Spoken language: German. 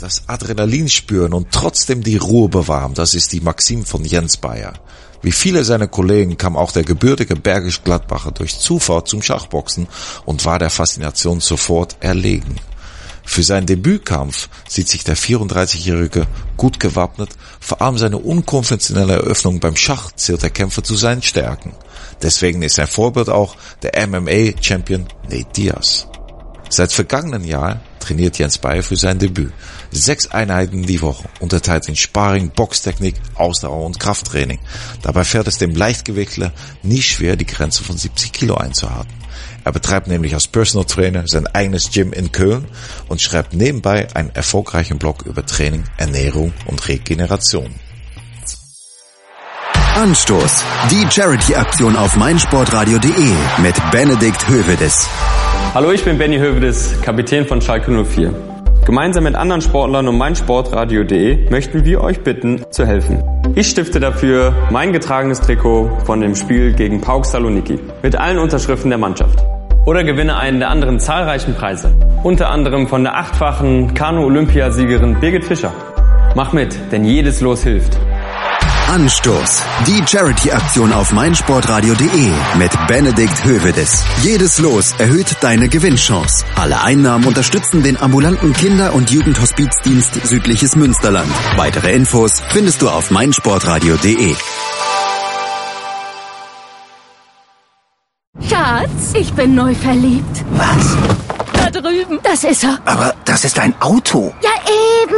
Das Adrenalin spüren und trotzdem die Ruhe bewahren, das ist die Maxim von Jens Bayer. Wie viele seiner Kollegen kam auch der gebürtige Bergisch Gladbacher durch Zufall zum Schachboxen und war der Faszination sofort erlegen. Für seinen Debütkampf sieht sich der 34-Jährige gut gewappnet, vor allem seine unkonventionelle Eröffnung beim Schach zählt der Kämpfer zu seinen Stärken. Deswegen ist sein Vorbild auch der MMA-Champion Nate Diaz. Seit vergangenen Jahr trainiert Jens Bayer für sein Debüt. Sechs Einheiten die Woche, unterteilt in Sparring, Boxtechnik, Ausdauer und Krafttraining. Dabei fährt es dem Leichtgewichtler nie schwer, die Grenze von 70 Kilo einzuhalten. Er betreibt nämlich als Personal Trainer sein eigenes Gym in Köln und schreibt nebenbei einen erfolgreichen Blog über Training, Ernährung und Regeneration. Anstoß. Die Charity-Aktion auf meinsportradio.de mit Benedikt Hövedes. Hallo, ich bin Benny Hövedes, Kapitän von Schalke 04. Gemeinsam mit anderen Sportlern und meinsportradio.de möchten wir euch bitten, zu helfen. Ich stifte dafür mein getragenes Trikot von dem Spiel gegen Pauk Saloniki mit allen Unterschriften der Mannschaft. Oder gewinne einen der anderen zahlreichen Preise. Unter anderem von der achtfachen Kanu-Olympiasiegerin Birgit Fischer. Mach mit, denn jedes Los hilft. Anstoß. Die Charity-Aktion auf meinsportradio.de mit Benedikt Hövedes. Jedes Los erhöht deine Gewinnchance. Alle Einnahmen unterstützen den ambulanten Kinder- und Jugendhospizdienst Südliches Münsterland. Weitere Infos findest du auf meinsportradio.de. Schatz, ich bin neu verliebt. Was? Da drüben. Das ist er. Aber das ist ein Auto. Ja, eben.